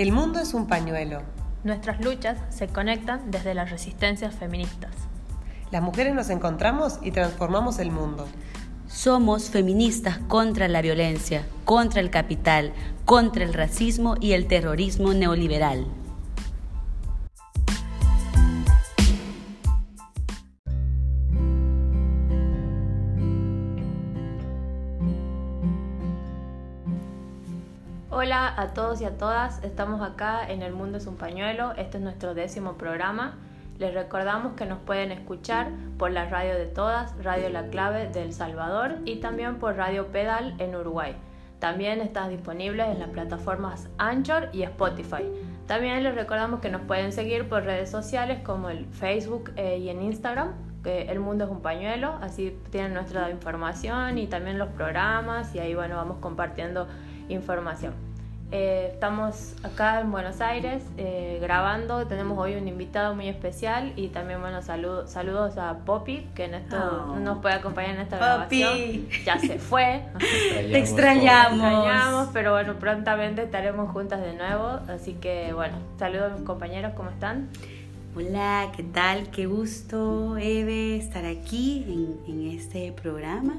El mundo es un pañuelo. Nuestras luchas se conectan desde las resistencias feministas. Las mujeres nos encontramos y transformamos el mundo. Somos feministas contra la violencia, contra el capital, contra el racismo y el terrorismo neoliberal. A todos y a todas, estamos acá en El Mundo es un Pañuelo, este es nuestro décimo programa. Les recordamos que nos pueden escuchar por la radio de todas, Radio La Clave de El Salvador y también por Radio Pedal en Uruguay. También están disponibles en las plataformas Anchor y Spotify. También les recordamos que nos pueden seguir por redes sociales como el Facebook eh, y en Instagram, que El Mundo es un Pañuelo, así tienen nuestra información y también los programas y ahí bueno vamos compartiendo información. Eh, estamos acá en Buenos Aires eh, grabando, tenemos hoy un invitado muy especial y también bueno saludos saludos a Poppy que en esto no oh. nos puede acompañar en esta grabación. Ya se fue. Te extrañamos. extrañamos, pero bueno, prontamente estaremos juntas de nuevo. Así que bueno, saludos a mis compañeros, ¿cómo están? Hola, ¿qué tal? Qué gusto, Eve, estar aquí en, en este programa.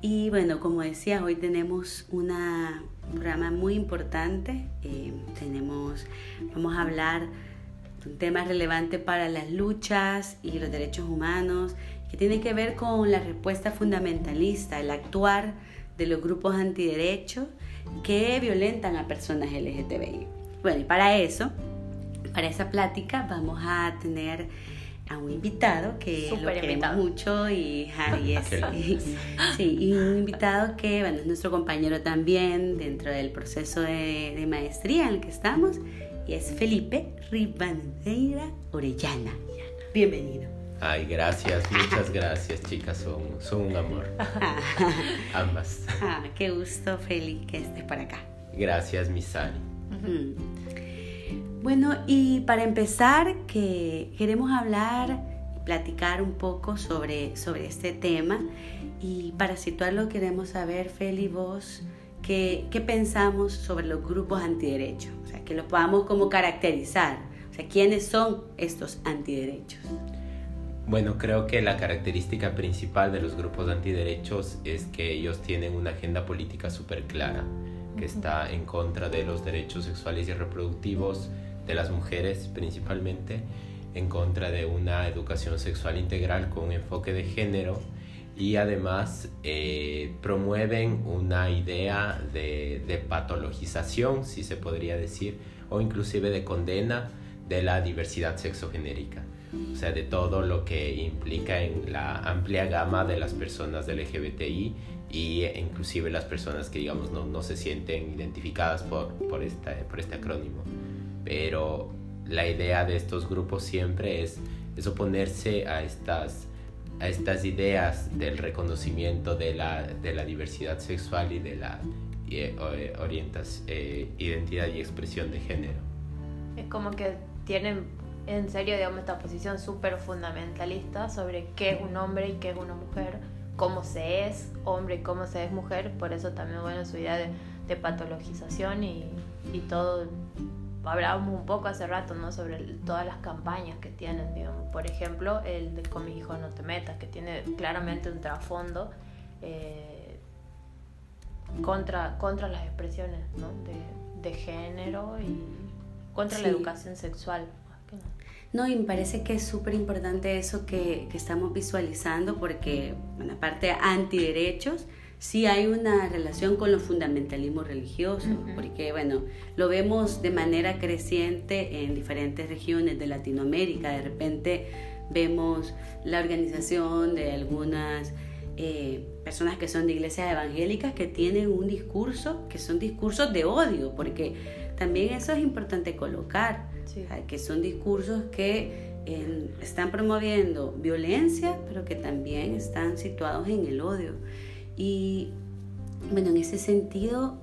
Y bueno, como decía, hoy tenemos una, un programa muy importante. Eh, tenemos, vamos a hablar de un tema relevante para las luchas y los derechos humanos, que tiene que ver con la respuesta fundamentalista, el actuar de los grupos antiderechos que violentan a personas LGTBI. Bueno, y para eso, para esa plática, vamos a tener a un invitado que lo queremos mucho y, y, un invitado que bueno, es nuestro compañero también dentro del proceso de, maestría en el que estamos y es Felipe Ribandeira Orellana. Bienvenido. Ay, gracias, muchas gracias chicas, son, son un amor. Ambas. Ah, qué gusto, Feli, que estés por acá. Gracias, mi Sally. Bueno, y para empezar, que queremos hablar y platicar un poco sobre, sobre este tema. Y para situarlo queremos saber, Feli, vos, ¿qué, qué pensamos sobre los grupos antiderechos? O sea, que lo podamos como caracterizar. O sea, ¿quiénes son estos antiderechos? Bueno, creo que la característica principal de los grupos antiderechos es que ellos tienen una agenda política súper clara, que está en contra de los derechos sexuales y reproductivos, de las mujeres principalmente, en contra de una educación sexual integral con un enfoque de género. Y además eh, promueven una idea de, de, patologización, si se podría decir, o inclusive de condena de la diversidad sexogenérica, o sea, de todo lo que implica en la amplia gama de las personas del LGBTI y inclusive las personas que digamos no, no se sienten identificadas por, por, esta, por este acrónimo pero la idea de estos grupos siempre es, oponerse a estas, a estas ideas del reconocimiento de la, de la diversidad sexual y de la eh, orientas, eh, identidad y expresión de género. Es como que tienen en serio, digamos, esta posición súper fundamentalista sobre qué es un hombre y qué es una mujer, cómo se es hombre y cómo se es mujer, por eso también, bueno, su idea de, de patologización y, y todo hablábamos un poco hace rato, ¿no? Sobre todas las campañas que tienen, digamos. Por ejemplo, el de Con mi hijo no te metas, que tiene claramente un trasfondo eh, contra, contra las expresiones, ¿no? De, de género y contra la educación sexual. No, y me parece que es súper importante eso que, que, estamos visualizando porque, bueno, aparte antiderechos, sí hay una relación con los fundamentalismos religiosos, porque bueno, lo vemos de manera creciente en diferentes regiones de Latinoamérica. De repente vemos la organización de algunas eh, personas que son de iglesias evangélicas que tienen un discurso, que son discursos de odio, porque también eso es importante colocar, que son discursos que están promoviendo violencia, pero que también están situados en el odio. Y bueno, en ese sentido,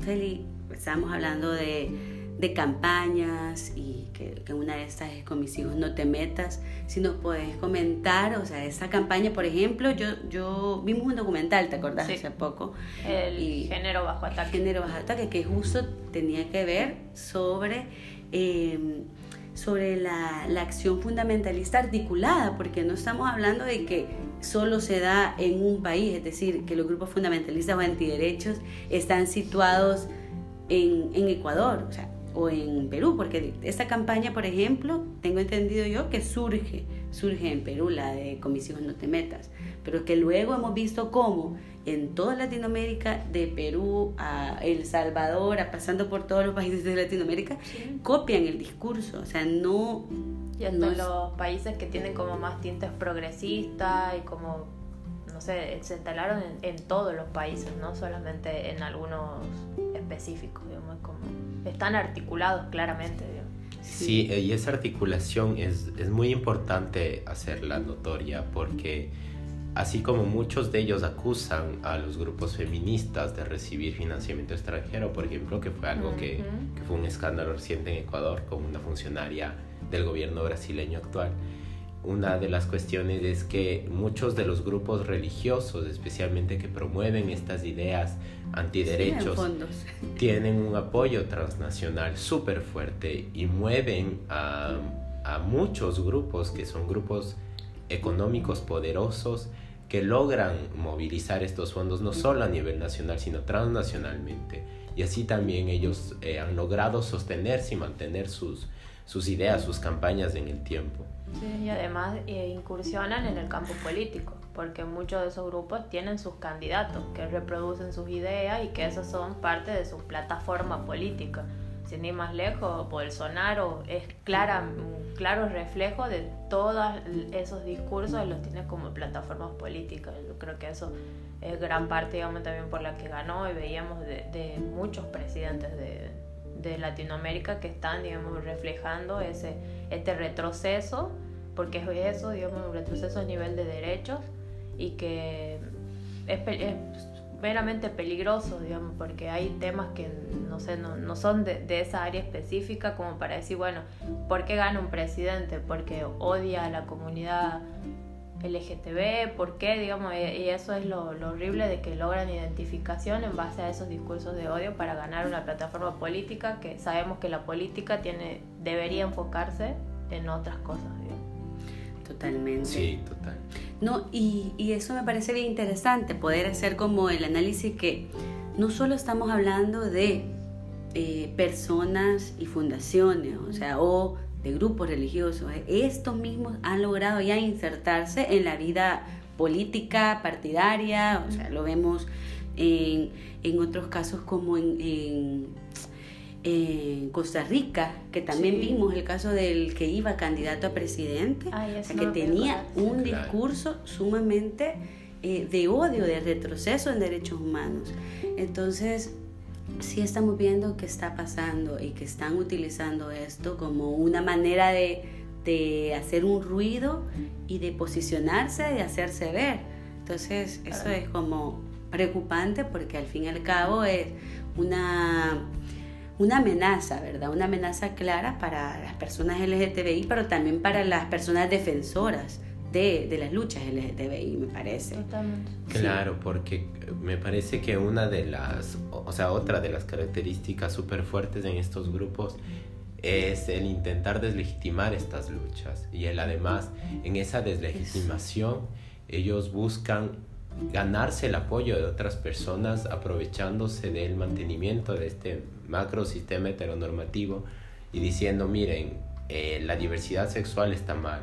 Feli, estábamos hablando de, de campañas y que, una de estas es con mis hijos no te metas. Si nos puedes comentar, o sea, esta campaña, por ejemplo, yo, yo vimos un documental, ¿te acordás? Hace poco. El género bajo ataque. Género bajo ataque, que justo tenía que ver sobre... Em, sobre la, la, acción fundamentalista articulada, porque no estamos hablando de que solo se da en un país, es decir, que los grupos fundamentalistas o antiderechos están situados en, en Ecuador. O en Perú, porque esta campaña, por ejemplo, tengo entendido yo que surge, surge en Perú, la de Comisión No Te Metas, pero que luego hemos visto cómo en toda Latinoamérica, de Perú a El Salvador, a pasando por todos los países de Latinoamérica, copian el discurso, o sea, no... Y hasta los países que tienen como más tintes progresistas y como no sé, se instalaron en, en, todos los países, no solamente en algunos específicos, digamos, como están articulados claramente. Sí, y esa articulación es, es muy importante hacerla notoria porque así como muchos de ellos acusan a los grupos feministas de recibir financiamiento extranjero, por ejemplo, que fue algo que, que, fue un escándalo reciente en Ecuador con una funcionaria del gobierno brasileño actual, una de las cuestiones es que muchos de los grupos religiosos, especialmente que promueven estas ideas antiderechos, tienen un apoyo transnacional súper fuerte y mueven a, a muchos grupos que son grupos económicos poderosos que logran movilizar estos fondos no solo a nivel nacional, sino transnacionalmente. Y así también ellos eh, han logrado sostenerse y mantener sus, sus ideas, sus campañas en el tiempo. Sí, y además eh, incursionan en el campo político, porque muchos de esos grupos tienen sus candidatos que reproducen sus ideas y que esos son parte de su plataforma política. Sin ir más lejos, Bolsonaro es clara, un claro reflejo de todos esos discursos y los tiene como plataformas políticas. Yo creo que eso es gran parte, digamos, también por la que ganó y veíamos de, de muchos presidentes de, de Latinoamérica que están, digamos, reflejando ese, este retroceso, porque es eso, digamos, un retroceso a nivel de derechos y que es, es meramente peligroso, digamos, porque hay temas que no sé, no, no son de, esa área específica como para decir, bueno, ¿por qué gana un presidente? Porque odia a la comunidad LGTB, por qué, digamos, y eso es lo, horrible de que logran identificación en base a esos discursos de odio para ganar una plataforma política que sabemos que la política tiene, debería enfocarse en otras cosas, Totalmente. Sí, total. No, y, y eso me parece bien interesante, poder hacer como el análisis que no solo estamos hablando de eh, personas y fundaciones, o sea, o de grupos religiosos, estos mismos han logrado ya insertarse en la vida política, partidaria, o sea, lo vemos en, en otros casos como en, en, Costa Rica, que también vimos el caso del que iba candidato a presidente, que tenía un discurso sumamente eh, de odio, de retroceso en derechos humanos. Entonces, sí estamos viendo qué está pasando y que están utilizando esto como una manera de, de hacer un ruido y de posicionarse, de hacerse ver. Entonces, eso es como preocupante porque al fin y al cabo es una, una amenaza, ¿verdad? Una amenaza clara para las personas LGTBI, pero también para las personas defensoras de, de, las luchas LGTBI, me parece. Totalmente. Claro, porque me parece que una de las, o sea, otra de las características súper fuertes en estos grupos es el intentar deslegitimar estas luchas y el además en esa deslegitimación ellos buscan ganarse el apoyo de otras personas aprovechándose del mantenimiento de este macro sistema heteronormativo y diciendo miren eh, la diversidad sexual está mal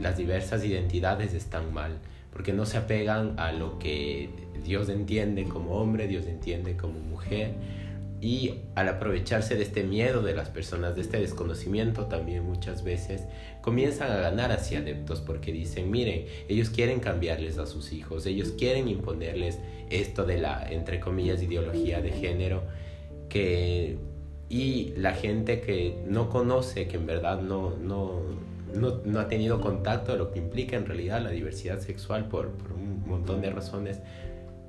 las diversas identidades están mal, porque no se apegan a lo que Dios entiende como hombre, Dios entiende como mujer, y al aprovecharse de este miedo de las personas, de este desconocimiento también muchas veces, comienzan a ganar hacia adeptos porque dicen, miren, ellos quieren cambiarles a sus hijos, ellos quieren imponerles esto de la, entre comillas, ideología de género, que, y la gente que no conoce, que en verdad no, no, no, no, ha tenido contacto de lo que implica en realidad la diversidad sexual por, por un montón de razones,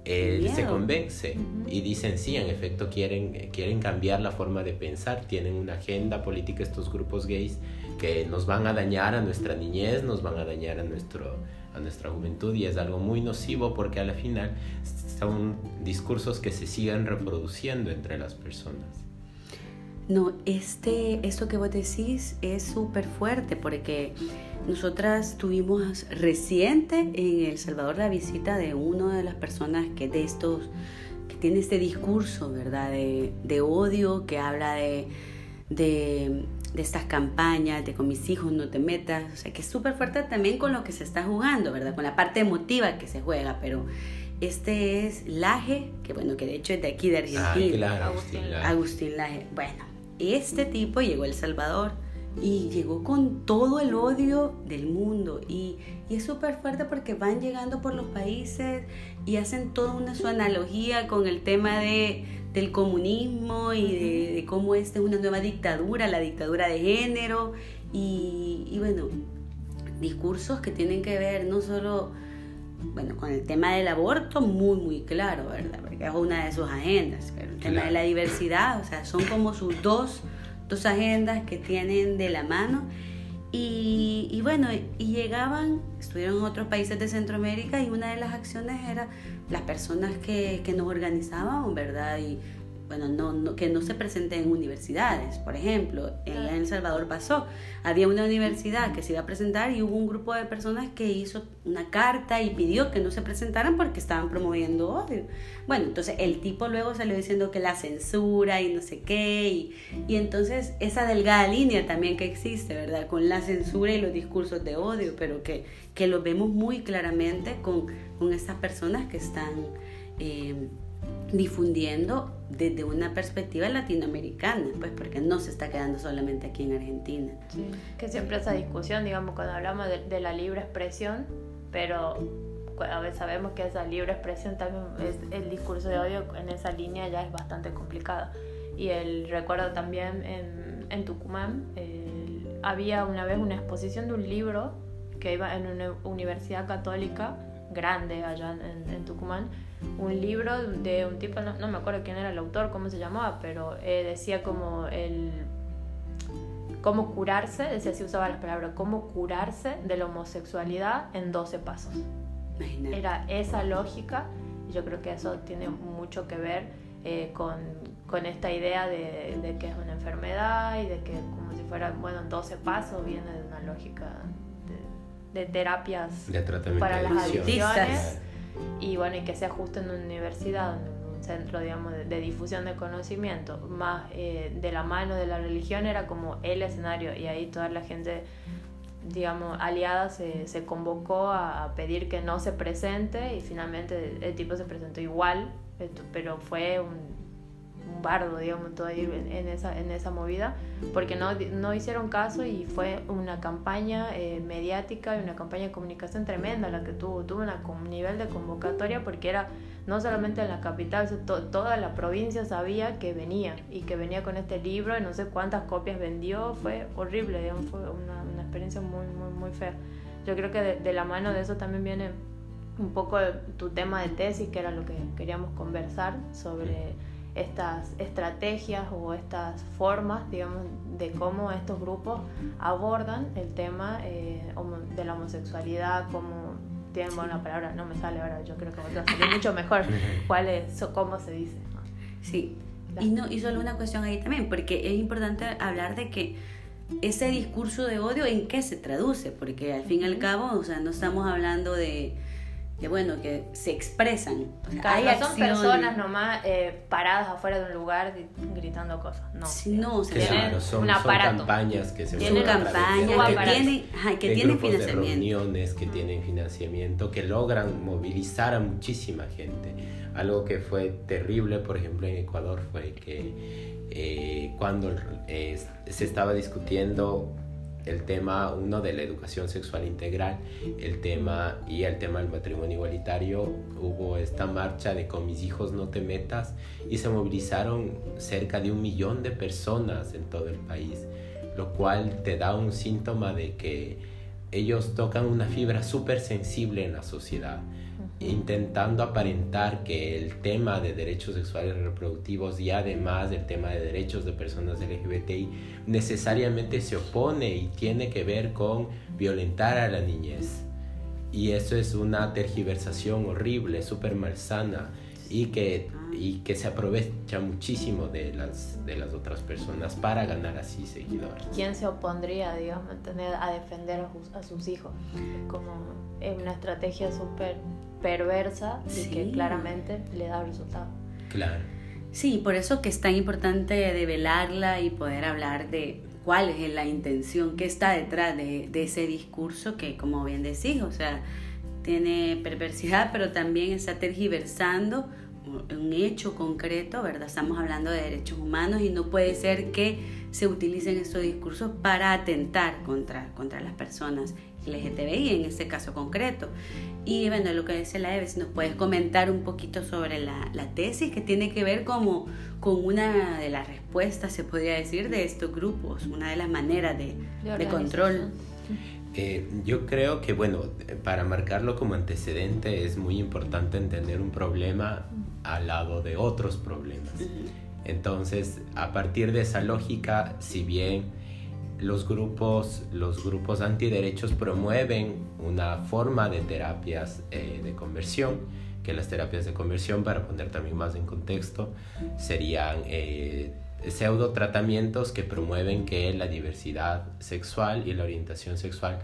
él se convence y dicen sí, en efecto quieren, quieren cambiar la forma de pensar, tienen una agenda política estos grupos gays que nos van a dañar a nuestra niñez, nos van a dañar a, nuestro, a nuestra juventud y es algo muy nocivo porque a la final son discursos que se siguen reproduciendo entre las personas. No, este, esto que vos decís es súper fuerte porque nosotras tuvimos reciente en El Salvador la visita de una de las personas que de estos, que tiene este discurso, ¿verdad? De, odio, que habla de, de, estas campañas, de con mis hijos no te metas, o sea, que es súper fuerte también con lo que se está jugando, ¿verdad? Con la parte emotiva que se juega, pero este es Laje, que bueno, que de hecho es de aquí de Argentina. Ah, Agustín Laje. Agustín Laje. Bueno, este tipo llegó a El Salvador y llegó con todo el odio del mundo. Y, es súper fuerte porque van llegando por los países y hacen toda una su analogía con el tema de, del comunismo y de, cómo esta es una nueva dictadura, la dictadura de género. Y, y, bueno, discursos que tienen que ver no solo bueno, con el tema del aborto muy muy claro, ¿verdad? Es una de sus agendas, pero el tema de la diversidad, o sea, son como sus dos dos agendas que tienen de la mano. Y, bueno, y llegaban, estuvieron en otros países de Centroamérica y una de las acciones era las personas que, que nos organizábamos, ¿verdad? Y bueno, no, que no se presenten en universidades. Por ejemplo, en El Salvador pasó, había una universidad que se iba a presentar y hubo un grupo de personas que hizo una carta y pidió que no se presentaran porque estaban promoviendo odio. Bueno, entonces el tipo luego salió diciendo que la censura y no sé qué, y, y entonces esa delgada línea también que existe, ¿verdad? Con la censura y los discursos de odio, pero que, que lo vemos muy claramente con, con estas personas que están... Eh, difundiendo desde una perspectiva latinoamericana, pues porque no se está quedando solamente aquí en Argentina. que siempre esa discusión, digamos, cuando hablamos de, la libre expresión, pero a veces sabemos que esa libre expresión también es el discurso de odio en esa línea ya es bastante complicado. Y el recuerdo también en, en Tucumán, había una vez una exposición de un libro que iba en una universidad católica grande allá en, en Tucumán, un libro de un tipo, no, me acuerdo quién era el autor, cómo se llamaba, pero eh, decía como el cómo curarse, decía si usaba las palabras, cómo curarse de la homosexualidad en 12 pasos. Era esa lógica y yo creo que eso tiene mucho que ver eh, con, con, esta idea de, de, que es una enfermedad y de que como si fuera, bueno, 12 pasos viene de una lógica de, de terapias de para las adicciones y bueno, y que sea justo en una universidad, en un centro, digamos, de, difusión de conocimiento, más eh, de la mano de la religión era como el escenario y ahí toda la gente, digamos, aliada se, se convocó a, pedir que no se presente y finalmente el tipo se presentó igual, pero fue un un bardo, digamos, todo ahí en, esa, en esa movida, porque no, no hicieron caso y fue una campaña eh, mediática y una campaña de comunicación tremenda la que tuvo, tuvo un nivel de convocatoria porque era no solamente en la capital, toda la provincia sabía que venía y que venía con este libro y no sé cuántas copias vendió, fue horrible, digamos, fue una, una experiencia muy, muy, muy fea. Yo creo que de, de la mano de eso también viene un poco tu tema de tesis, que era lo que queríamos conversar sobre estas estrategias o estas formas, digamos, de cómo estos grupos abordan el tema eh, de la homosexualidad, cómo tienen buena palabra, no me sale ahora, yo creo que va a salir mucho mejor cuál es, cómo se dice. Sí, y, no, y solo una cuestión ahí también, porque es importante hablar de que ese discurso de odio, ¿en qué se traduce? Porque al fin y al cabo, o sea, no estamos hablando de que bueno, que se expresan. Hay son personas nomás eh, paradas afuera de un lugar gritando cosas. No, no tienen son, un aparato. Son campañas que se tienen campañas que tienen, que tienen financiamiento. De reuniones que tienen financiamiento, que logran movilizar a muchísima gente. Algo que fue terrible, por ejemplo, en Ecuador fue que eh, cuando eh, se estaba discutiendo el tema, uno de la educación sexual integral, el tema y el tema del matrimonio igualitario, hubo esta marcha de con mis hijos no te metas y se movilizaron cerca de un millón de personas en todo el país, lo cual te da un síntoma de que ellos tocan una fibra súper sensible en la sociedad. intentando aparentar que el tema de derechos sexuales y reproductivos y además el tema de derechos de personas LGBTI necesariamente se opone y tiene que ver con violentar a la niñez. Y eso es una tergiversación horrible, súper malsana y que, y que se aprovecha muchísimo de las, de las otras personas para ganar así seguidores. ¿Quién se opondría, digamos, a defender a, sus hijos? Como es una estrategia súper perversa y que claramente le da resultado. Claro. Sí, por eso que es tan importante develarla y poder hablar de cuál es la intención que está detrás de, de ese discurso que, como bien decís, o sea, tiene perversidad, pero también está tergiversando un hecho concreto, ¿verdad? Estamos hablando de derechos humanos y no puede ser que se utilicen estos discursos para atentar contra, contra las personas LGTBI en este caso concreto. Y bueno, lo que dice la Eve, si nos puedes comentar un poquito sobre la, la, tesis que tiene que ver como con una de las respuestas, se podría decir, de estos grupos, una de las maneras de, de control. Eh, yo creo que, bueno, para marcarlo como antecedente es muy importante entender un problema al lado de otros problemas. Entonces, a partir de esa lógica, si bien los grupos, los grupos antiderechos promueven una forma de terapias eh, de conversión, que las terapias de conversión, para poner también más en contexto, serían eh, pseudo tratamientos que promueven que la diversidad sexual y la orientación sexual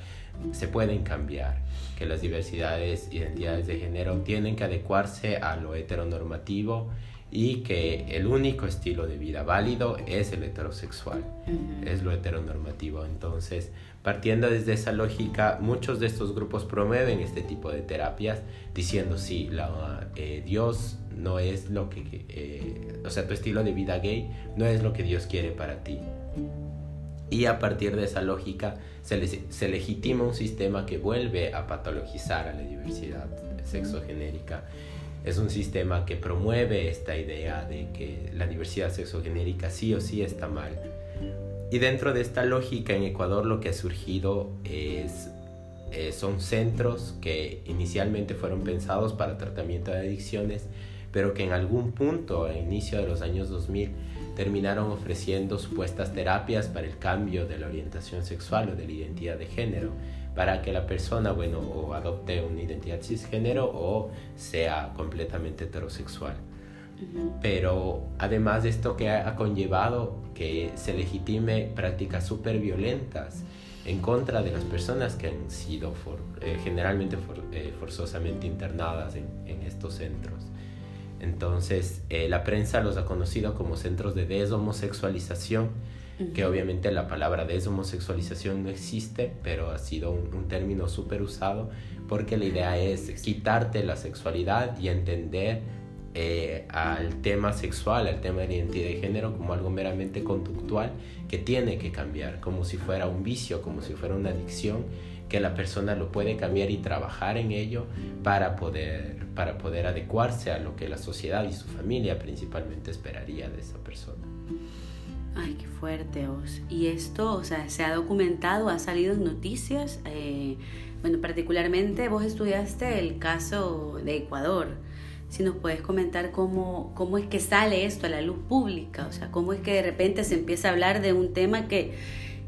se pueden cambiar, que las diversidades, identidades de género tienen que adecuarse a lo heteronormativo y que el único estilo de vida válido es el heterosexual, es lo heteronormativo. Entonces, partiendo desde esa lógica, muchos de estos grupos promueven este tipo de terapias diciendo, sí, la, eh, Dios no es lo que, eh, o sea, tu estilo de vida gay no es lo que Dios quiere para ti. Y a partir de esa lógica se, legitima un sistema que vuelve a patologizar a la diversidad sexogenérica. Es un sistema que promueve esta idea de que la diversidad sexogenérica sí o sí está mal. Y dentro de esta lógica en Ecuador lo que ha surgido es eh, son centros que inicialmente fueron pensados para tratamiento de adicciones, pero que en algún punto, a inicio de los años 2000, terminaron ofreciendo supuestas terapias para el cambio de la orientación sexual o de la identidad de género, para que la persona, bueno, o adopte una identidad cisgénero o sea completamente heterosexual. Pero además de esto que ha conllevado que se legitime prácticas súper violentas en contra de las personas que han sido eh, generalmente eh, forzosamente internadas en, en estos centros. Entonces, eh, la prensa los ha conocido como centros de deshomosexualización, que obviamente la palabra deshomosexualización no existe, pero ha sido un, término súper usado porque la idea es quitarte la sexualidad y entender eh, al tema sexual, al tema de identidad de género como algo meramente conductual que tiene que cambiar, como si fuera un vicio, como si fuera una adicción que la persona lo puede cambiar y trabajar en ello para poder, para poder adecuarse a lo que la sociedad y su familia principalmente esperaría de esa persona. Ay, qué fuerte, Os. Y esto, o sea, se ha documentado, ha salido en noticias. Eh, bueno, particularmente vos estudiaste el caso de Ecuador. Si nos puedes comentar cómo, cómo es que sale esto a la luz pública, o sea, cómo es que de repente se empieza a hablar de un tema que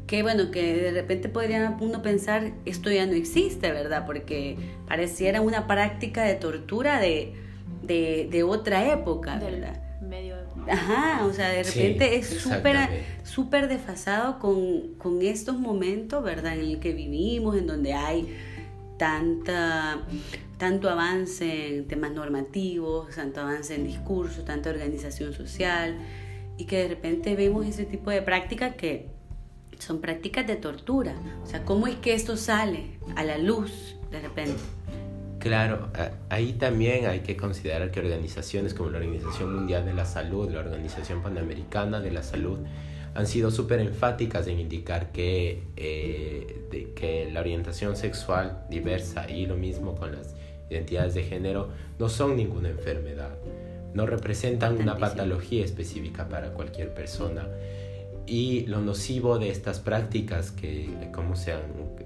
que bueno, que de repente podría uno pensar, esto ya no existe, ¿verdad? Porque pareciera una práctica de tortura de, de, otra época, ¿verdad? medio Ajá, o sea, de repente es súper súper desfasado con, con estos momentos, ¿verdad? En el que vivimos, en donde hay tanta, tanto avance en temas normativos, tanto avance en discursos, tanta organización social, y que de repente vemos ese tipo de prácticas que son prácticas de tortura. O sea, ¿cómo es que esto sale a la luz de repente? Claro, ahí también hay que considerar que organizaciones como la Organización Mundial de la Salud, la Organización Panamericana de la Salud, han sido súper enfáticas en indicar que, eh, de, que la orientación sexual diversa y lo mismo con las identidades de género no son ninguna enfermedad, no representan una patología específica para cualquier persona y lo nocivo de estas prácticas que cómo se han,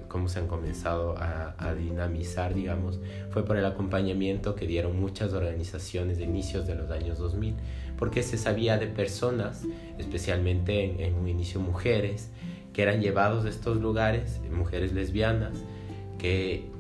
cómo se han comenzado a, a, dinamizar, digamos, fue por el acompañamiento que dieron muchas organizaciones de inicios de los años 2000, porque se sabía de personas, especialmente en, en un inicio mujeres, que eran llevados de estos lugares, mujeres lesbianas, que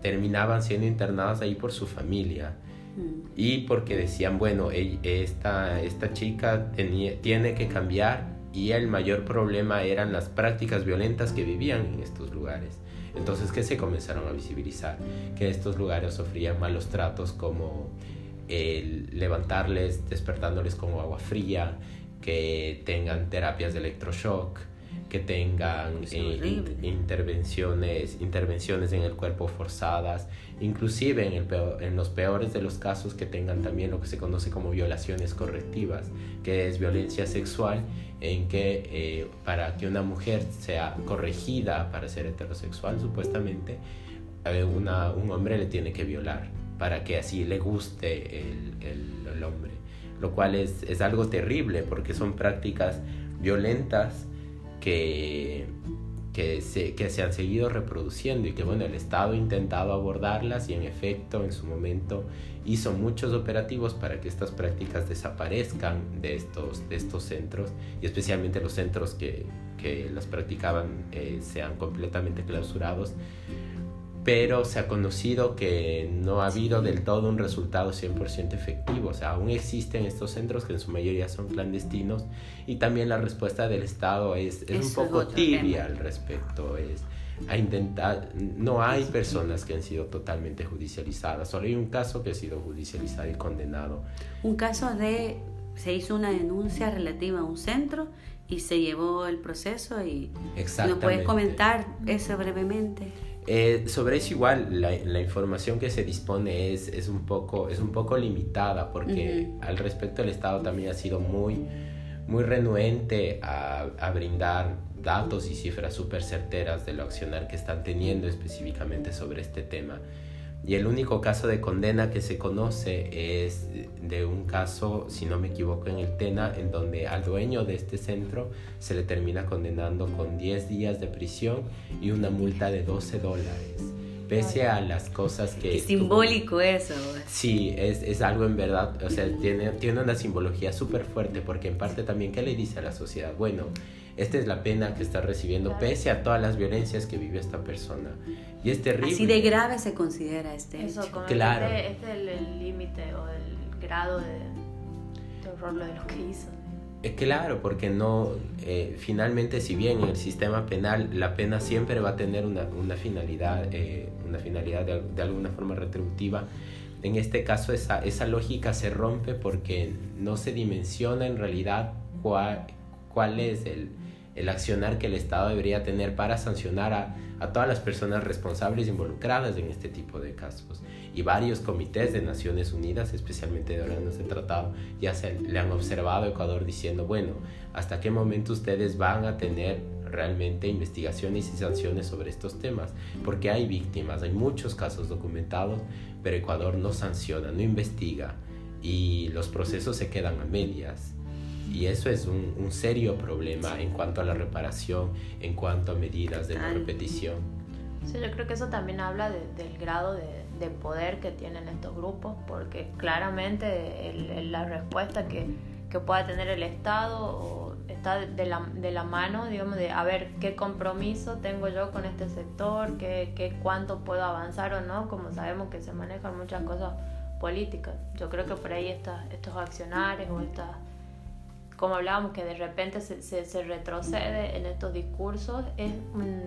terminaban siendo internadas ahí por su familia mm. y porque decían, bueno, esta, esta chica tiene que cambiar y el mayor problema eran las prácticas violentas que vivían en estos lugares. Entonces que se comenzaron a visibilizar, que estos lugares sufrían malos tratos como levantarles despertándoles con agua fría, que tengan terapias de electroshock, que tengan eh, intervenciones, intervenciones en el cuerpo forzadas, inclusive en, el en los peores de los casos que tengan también lo que se conoce como violaciones correctivas, que es violencia sexual en que eh, para que una mujer sea corregida para ser heterosexual supuestamente, eh, una, un hombre le tiene que violar para que así le guste el, el, el hombre, lo cual es, es algo terrible porque son prácticas violentas que, que, se, que se han seguido reproduciendo y que bueno, el Estado ha intentado abordarlas y en efecto en su momento hizo muchos operativos para que estas prácticas desaparezcan de estos, de estos centros y especialmente los centros que, que las practicaban eh, sean completamente clausurados pero se ha conocido que no ha habido del todo un resultado 100% efectivo. O sea, aún existen estos centros que en su mayoría son clandestinos y también la respuesta del Estado es, es un poco tibia al respecto. Es, a intentar, no hay personas que han sido totalmente judicializadas, solo hay un caso que ha sido judicializado y condenado. Un caso de, se hizo una denuncia relativa a un centro y se llevó el proceso y ¿nos puedes comentar eso brevemente? Eh, sobre eso igual la, la, información que se dispone es, es, un, poco, es un poco limitada porque al respecto el Estado también ha sido muy, muy renuente a, a brindar datos y cifras súper certeras de lo accionar que están teniendo específicamente sobre este tema. Y el único caso de condena que se conoce es de un caso, si no me equivoco, en el TENA, en donde al dueño de este centro se le termina condenando con 10 días de prisión y una multa de 12 dólares. Pese a las cosas que... Es simbólico eso. Sí, es, es, algo en verdad, o sea, tiene, tiene una simbología súper fuerte porque en parte también, ¿qué le dice a la sociedad? Bueno, esta es la pena que está recibiendo pese a todas las violencias que vive esta persona. Y es terrible. Así de grave se considera este Eso, hecho. claro. Este, es el límite o el grado de, horror de lo que hizo. Es claro, porque no, eh, finalmente si bien en el sistema penal la pena siempre va a tener una, una finalidad, eh, una finalidad de, de, alguna forma retributiva, en este caso esa, esa lógica se rompe porque no se dimensiona en realidad cuál, cuál es el, el accionar que el Estado debería tener para sancionar a, todas las personas responsables involucradas en este tipo de casos. Y varios comités de Naciones Unidas, especialmente de órganos de tratado, ya se le han observado a Ecuador diciendo, bueno, ¿hasta qué momento ustedes van a tener realmente investigaciones y sanciones sobre estos temas? Porque hay víctimas, hay muchos casos documentados, pero Ecuador no sanciona, no investiga y los procesos se quedan a medias y eso es un, un, serio problema en cuanto a la reparación, en cuanto a medidas de no repetición. Sí, yo creo que eso también habla del grado de, de, poder que tienen estos grupos, porque claramente el, la respuesta que, que, pueda tener el Estado está de la, de la, mano, digamos, de a ver qué compromiso tengo yo con este sector, qué, qué cuánto puedo avanzar o no, como sabemos que se manejan muchas cosas políticas. Yo creo que por ahí está, estos accionarios o estas como hablábamos, que de repente se, se, retrocede en estos discursos, es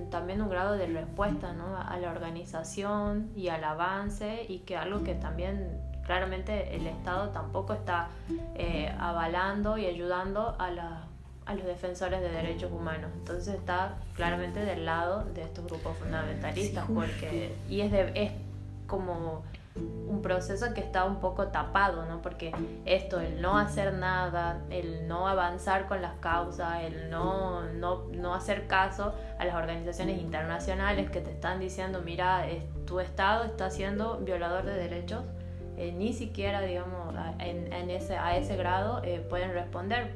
también un grado de respuesta ¿no? a la organización y al avance y que algo que también claramente el Estado tampoco está eh, avalando y ayudando a, la, a los defensores de derechos humanos. Entonces está claramente del lado de estos grupos fundamentalistas, porque, y es, de, es como un proceso que está un poco tapado, ¿no? Porque esto, el no hacer nada, el no avanzar con las causas, el no, no, no hacer caso a las organizaciones internacionales que te están diciendo, mira, tu Estado está siendo violador de derechos, eh, ni siquiera, digamos, en, en, ese, a ese grado eh, pueden responder.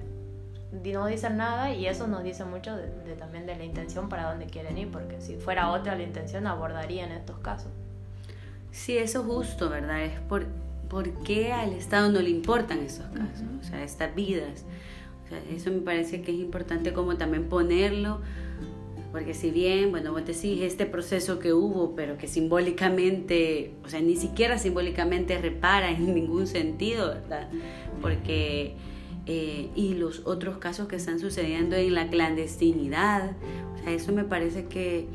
no dicen nada y eso nos dice mucho de, también de la intención para dónde quieren ir, porque si fuera otra la intención abordarían estos casos. Sí, eso justo, ¿verdad? Es por, por qué al Estado no le importan estos casos, o sea, estas vidas. O sea, eso me parece que es importante como también ponerlo, porque si bien, bueno, vos decís este proceso que hubo, pero que simbólicamente, o sea, ni siquiera simbólicamente repara en ningún sentido, ¿verdad? Porque eh, y los otros casos que están sucediendo en la clandestinidad. O sea, eso me parece que,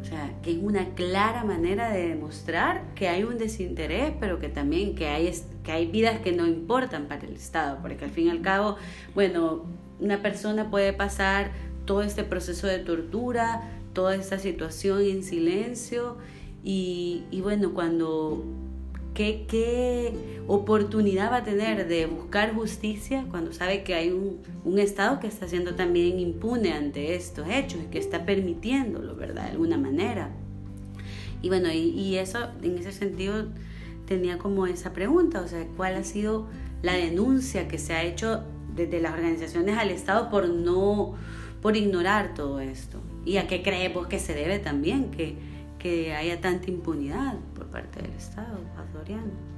o sea, que es una clara manera de demostrar que hay un desinterés, pero que también que hay, que hay vidas que no importan para el Estado, porque al fin y al cabo, bueno, una persona puede pasar todo este proceso de tortura, toda esta situación en silencio y, y bueno, cuando ¿Qué, oportunidad va a tener de buscar justicia cuando sabe que hay un, Estado que está siendo también impune ante estos hechos y que está permitiéndolo, ¿verdad? De alguna manera. Y bueno, y, eso, en ese sentido, tenía como esa pregunta, o sea, ¿cuál ha sido la denuncia que se ha hecho desde las organizaciones al Estado por no, por ignorar todo esto? ¿Y a qué creemos que se debe también que, que haya tanta impunidad por parte del Estado?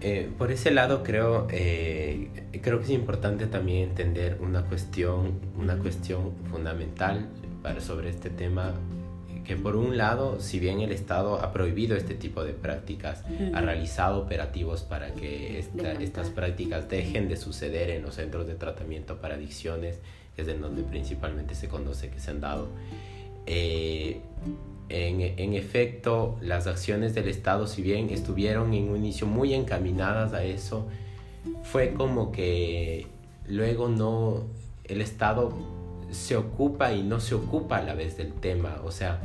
Eh, por ese lado creo, eh, creo que es importante también entender una cuestión, una cuestión fundamental para, sobre este tema que por un lado, si bien el Estado ha prohibido este tipo de prácticas, ha realizado operativos para que estas prácticas dejen de suceder en los centros de tratamiento para adicciones, es en donde principalmente se conoce que se han dado. Eh, en, efecto, las acciones del Estado, si bien estuvieron en un inicio muy encaminadas a eso, fue como que luego no, el Estado se ocupa y no se ocupa a la vez del tema. O sea,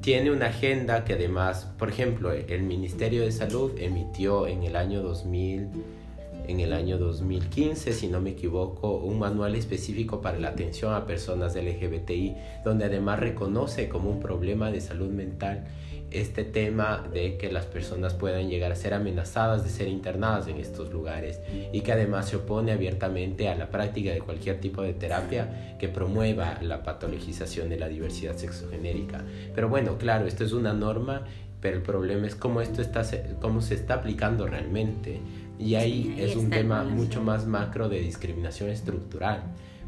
tiene una agenda que además, por ejemplo, el Ministerio de Salud emitió en el año 2000 en el año 2015, si no me equivoco, un manual específico para la atención a personas LGBTI, donde además reconoce como un problema de salud mental este tema de que las personas puedan llegar a ser amenazadas de ser internadas en estos lugares y que además se opone abiertamente a la práctica de cualquier tipo de terapia que promueva la patologización de la diversidad sexogenérica. Pero bueno, claro, esto es una norma, pero el problema es cómo esto está cómo se está aplicando realmente. Y ahí, es un tema mucho más macro de discriminación estructural,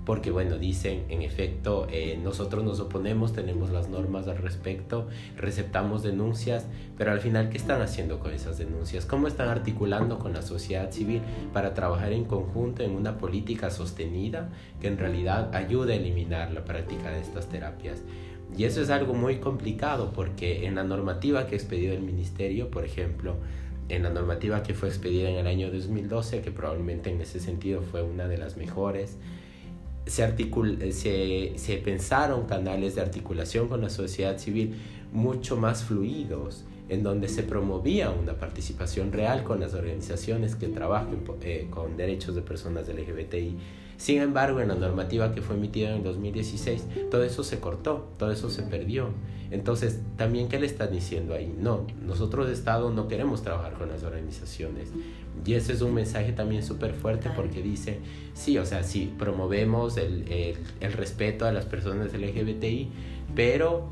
porque bueno, dicen, en efecto, eh, nosotros nos oponemos, tenemos las normas al respecto, receptamos denuncias, pero al final, ¿qué están haciendo con esas denuncias? ¿Cómo están articulando con la sociedad civil para trabajar en conjunto en una política sostenida que en realidad ayude a eliminar la práctica de estas terapias? Y eso es algo muy complicado porque en la normativa que ha expedido el ministerio, por ejemplo, en la normativa que fue expedida en el año 2012, que probablemente en ese sentido fue una de las mejores, se, se, se pensaron canales de articulación con la sociedad civil mucho más fluidos, en donde se promovía una participación real con las organizaciones que trabajan eh, con derechos de personas LGBTI sin embargo, en la normativa que fue emitida en el 2016, todo eso se cortó, todo eso se perdió. Entonces, también, ¿qué le están diciendo ahí? No, nosotros de Estado no queremos trabajar con las organizaciones. Y ese es un mensaje también súper fuerte porque dice, sí, o sea, sí, promovemos el, el, el respeto a las personas LGBTI, pero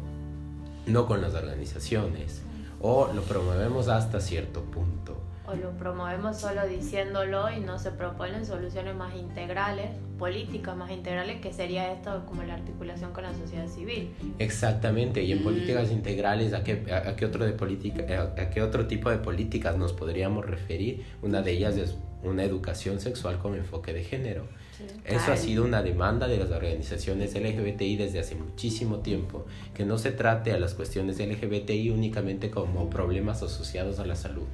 no con las organizaciones. O lo promovemos hasta cierto punto o lo promovemos solo diciéndolo y no se proponen soluciones más integrales, políticas más integrales, que sería esto como la articulación con la sociedad civil. Exactamente, y en políticas integrales, ¿a qué, a, qué otro de política, a qué otro tipo de políticas nos podríamos referir? Una de ellas es una educación sexual con enfoque de género eso ha sido una demanda de las organizaciones LGBTI desde hace muchísimo tiempo, que no se trate a las cuestiones LGBTI únicamente como problemas asociados a la salud.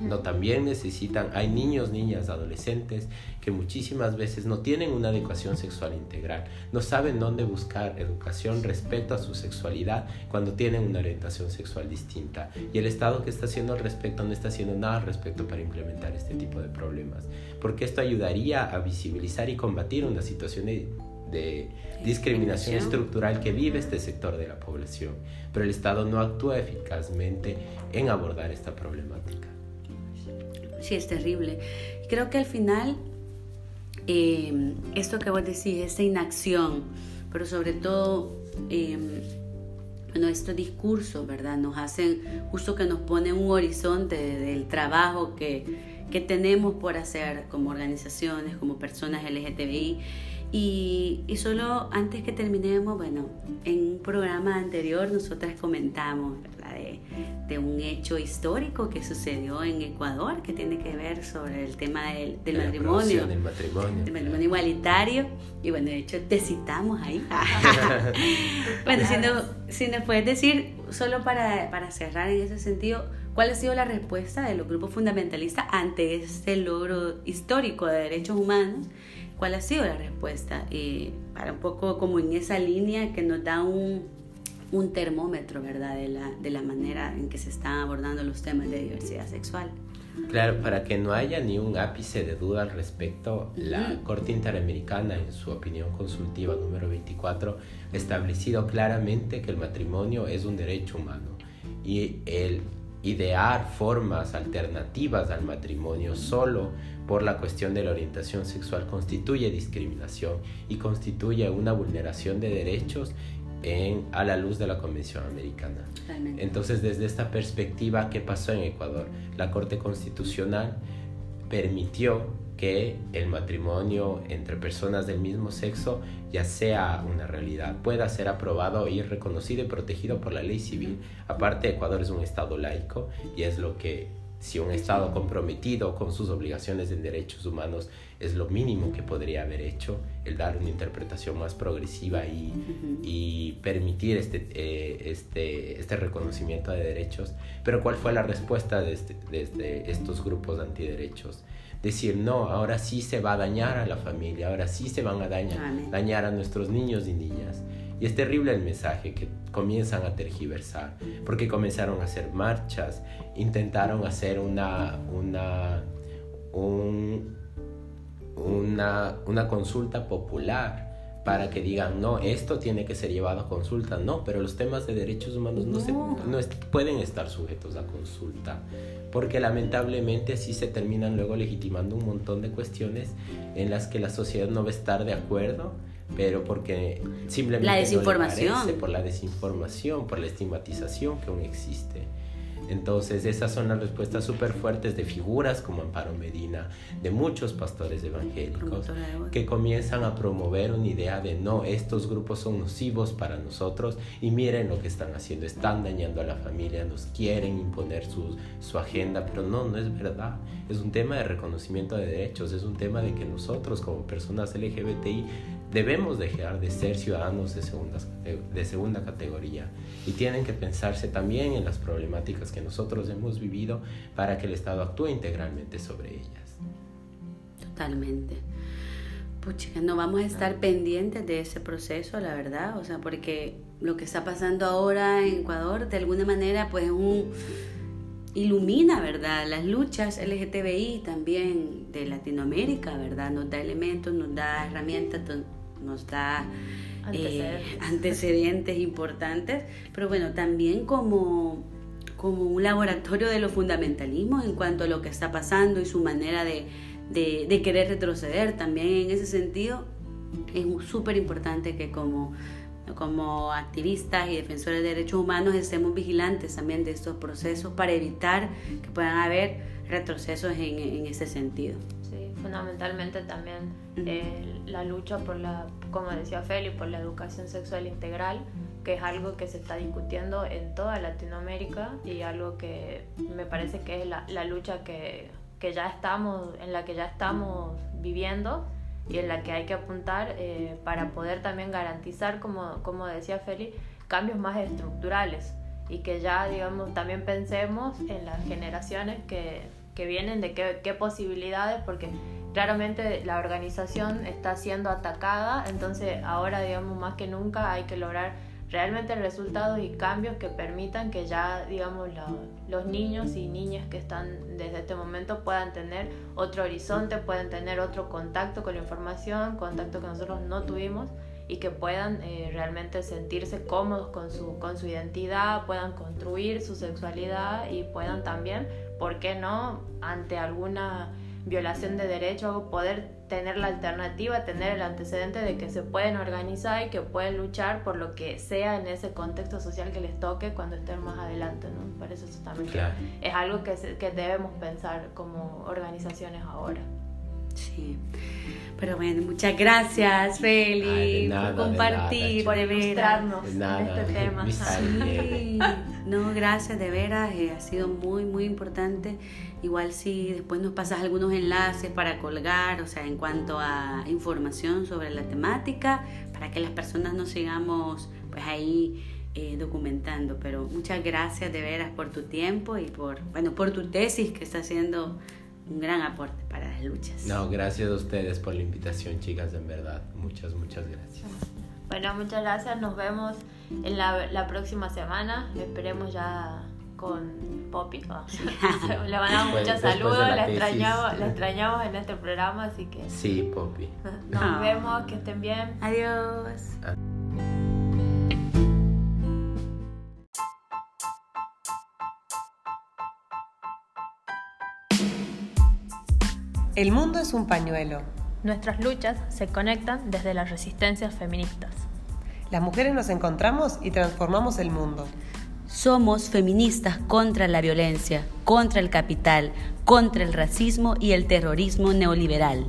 No, también necesitan, hay niños, niñas, adolescentes que muchísimas veces no tienen una educación sexual integral, no saben dónde buscar educación respecto a su sexualidad cuando tienen una orientación sexual distinta. Y el Estado que está haciendo al respecto no está haciendo nada al respecto para implementar este tipo de problemas, porque esto ayudaría a visibilizar y combatir una situación de, discriminación estructural que vive este sector de la población, pero el Estado no actúa eficazmente en abordar esta problemática. Sí, es terrible. Creo que al final eh, esto que vos decís, esta inacción, pero sobre todo, eh, bueno, estos discursos, ¿verdad? Nos hacen, justo que nos pone un horizonte del trabajo que, que tenemos por hacer como organizaciones, como personas LGTBI. Y, y, solo antes que terminemos, bueno, en un programa anterior nosotras comentamos de, de, un hecho histórico que sucedió en Ecuador que tiene que ver sobre el tema del, del matrimonio, del matrimonio, del matrimonio igualitario. Y bueno, de hecho te citamos ahí. bueno, si, no, si nos puedes decir, solo para, para cerrar en ese sentido, ¿Cuál ha sido la respuesta de los grupos fundamentalistas ante este logro histórico de derechos humanos? ¿Cuál ha sido la respuesta? Eh, para un poco como en esa línea que nos da un, un termómetro, ¿verdad? De la, de la manera en que se están abordando los temas de diversidad sexual. Claro, para que no haya ni un ápice de duda al respecto, la Corte Interamericana, en su opinión consultiva número 24, ha establecido claramente que el matrimonio es un derecho humano y el idear formas alternativas al matrimonio solo por la cuestión de la orientación sexual constituye discriminación y constituye una vulneración de derechos en, a la luz de la Convención Americana. Entonces, desde esta perspectiva, ¿qué pasó en Ecuador? La Corte Constitucional permitió que el matrimonio entre personas del mismo sexo ya sea una realidad, pueda ser aprobado y reconocido y protegido por la ley civil. Aparte, Ecuador es un estado laico y es lo que si un Estado comprometido con sus obligaciones en derechos humanos es lo mínimo que podría haber hecho, el dar una interpretación más progresiva y, y permitir este, eh, este, este reconocimiento de derechos. Pero ¿cuál fue la respuesta desde, desde estos grupos antiderechos? Decir, no, ahora sí se va a dañar a la familia, ahora sí se van a dañar, dañar a nuestros niños y niñas. Y es terrible el mensaje que comienzan a tergiversar, porque comenzaron a hacer marchas, intentaron hacer una, una, un, una, una consulta popular para que digan, no, esto tiene que ser llevado a consulta. No, pero los temas de derechos humanos no, se, no pueden estar sujetos a consulta, porque lamentablemente así se terminan luego legitimando un montón de cuestiones en las que la sociedad no va a estar de acuerdo pero porque simplemente la desinformación. No le por la desinformación, por la estigmatización que aún existe. Entonces esas son las respuestas súper fuertes de figuras como Amparo Medina, de muchos pastores evangélicos, que comienzan a promover una idea de no, estos grupos son nocivos para nosotros y miren lo que están haciendo, están dañando a la familia, nos quieren imponer su, su agenda, pero no, no es verdad. Es un tema de reconocimiento de derechos, es un tema de que nosotros como personas LGBTI debemos dejar de ser ciudadanos de, segundas, de segunda categoría y tienen que pensarse también en las problemáticas que nosotros hemos vivido para que el Estado actúe integralmente sobre ellas. Totalmente. Pucha, no vamos a estar pendientes de ese proceso, la verdad, o sea, porque lo que está pasando ahora en Ecuador, de alguna manera, pues un ilumina, ¿verdad? Las luchas LGTBI también de Latinoamérica, ¿verdad? Nos da elementos, nos da herramientas, nos da eh, antecedentes. importantes, pero bueno, también como, como un laboratorio de los fundamentalismos en cuanto a lo que está pasando y su manera de, de, querer retroceder. También en ese sentido es súper importante que como como activistas y defensores de derechos humanos estemos vigilantes también de estos procesos para evitar que puedan haber retrocesos en, en ese sentido fundamentalmente también eh, la lucha por la, como decía Feli, por la educación sexual integral, que es algo que se está discutiendo en toda Latinoamérica y algo que me parece que es la, la lucha que, que, ya estamos, en la que ya estamos viviendo y en la que hay que apuntar eh, para poder también garantizar, como, como decía Feli, cambios más estructurales y que ya, digamos, también pensemos en las generaciones que que vienen, de qué, qué, posibilidades, porque claramente la organización está siendo atacada, entonces ahora, digamos, más que nunca hay que lograr realmente resultados y cambios que permitan que ya, digamos, los niños y niñas que están desde este momento puedan tener otro horizonte, puedan tener otro contacto con la información, contacto que nosotros no tuvimos y que puedan eh, realmente sentirse cómodos con su, con su identidad, puedan construir su sexualidad y puedan también ¿por qué no? Ante alguna violación de derechos, poder tener la alternativa, tener el antecedente de que se pueden organizar y que pueden luchar por lo que sea en ese contexto social que les toque cuando estén más adelante, ¿no? Por eso, eso también es algo que, que debemos pensar como organizaciones ahora. Sí. Pero bueno, muchas gracias, Feli, por compartir, por ilustrarnos en este tema. Sí. No, gracias, de veras, eh, ha sido muy, muy importante. Igual si después nos pasas algunos enlaces para colgar, o sea, en cuanto a información sobre la temática, para que las personas nos sigamos pues ahí eh, documentando. Pero muchas gracias de veras por tu tiempo y por, bueno, por tu tesis que está haciendo un gran aporte para las luchas. No, gracias a ustedes por la invitación, chicas, en verdad. Muchas, muchas gracias. Bueno, muchas gracias. Nos vemos en la, la próxima semana. Esperemos ya con Poppy. Le mandamos muchos saludos. La, extrañamos, la extrañamos en este programa, así que. Sí, Poppy. Nos ah. vemos, que estén bien. Adiós. El mundo es un pañuelo. Nuestras luchas se conectan desde las resistencias feministas. Las mujeres nos encontramos y transformamos el mundo. Somos feministas contra la violencia, contra el capital, contra el racismo y el terrorismo neoliberal.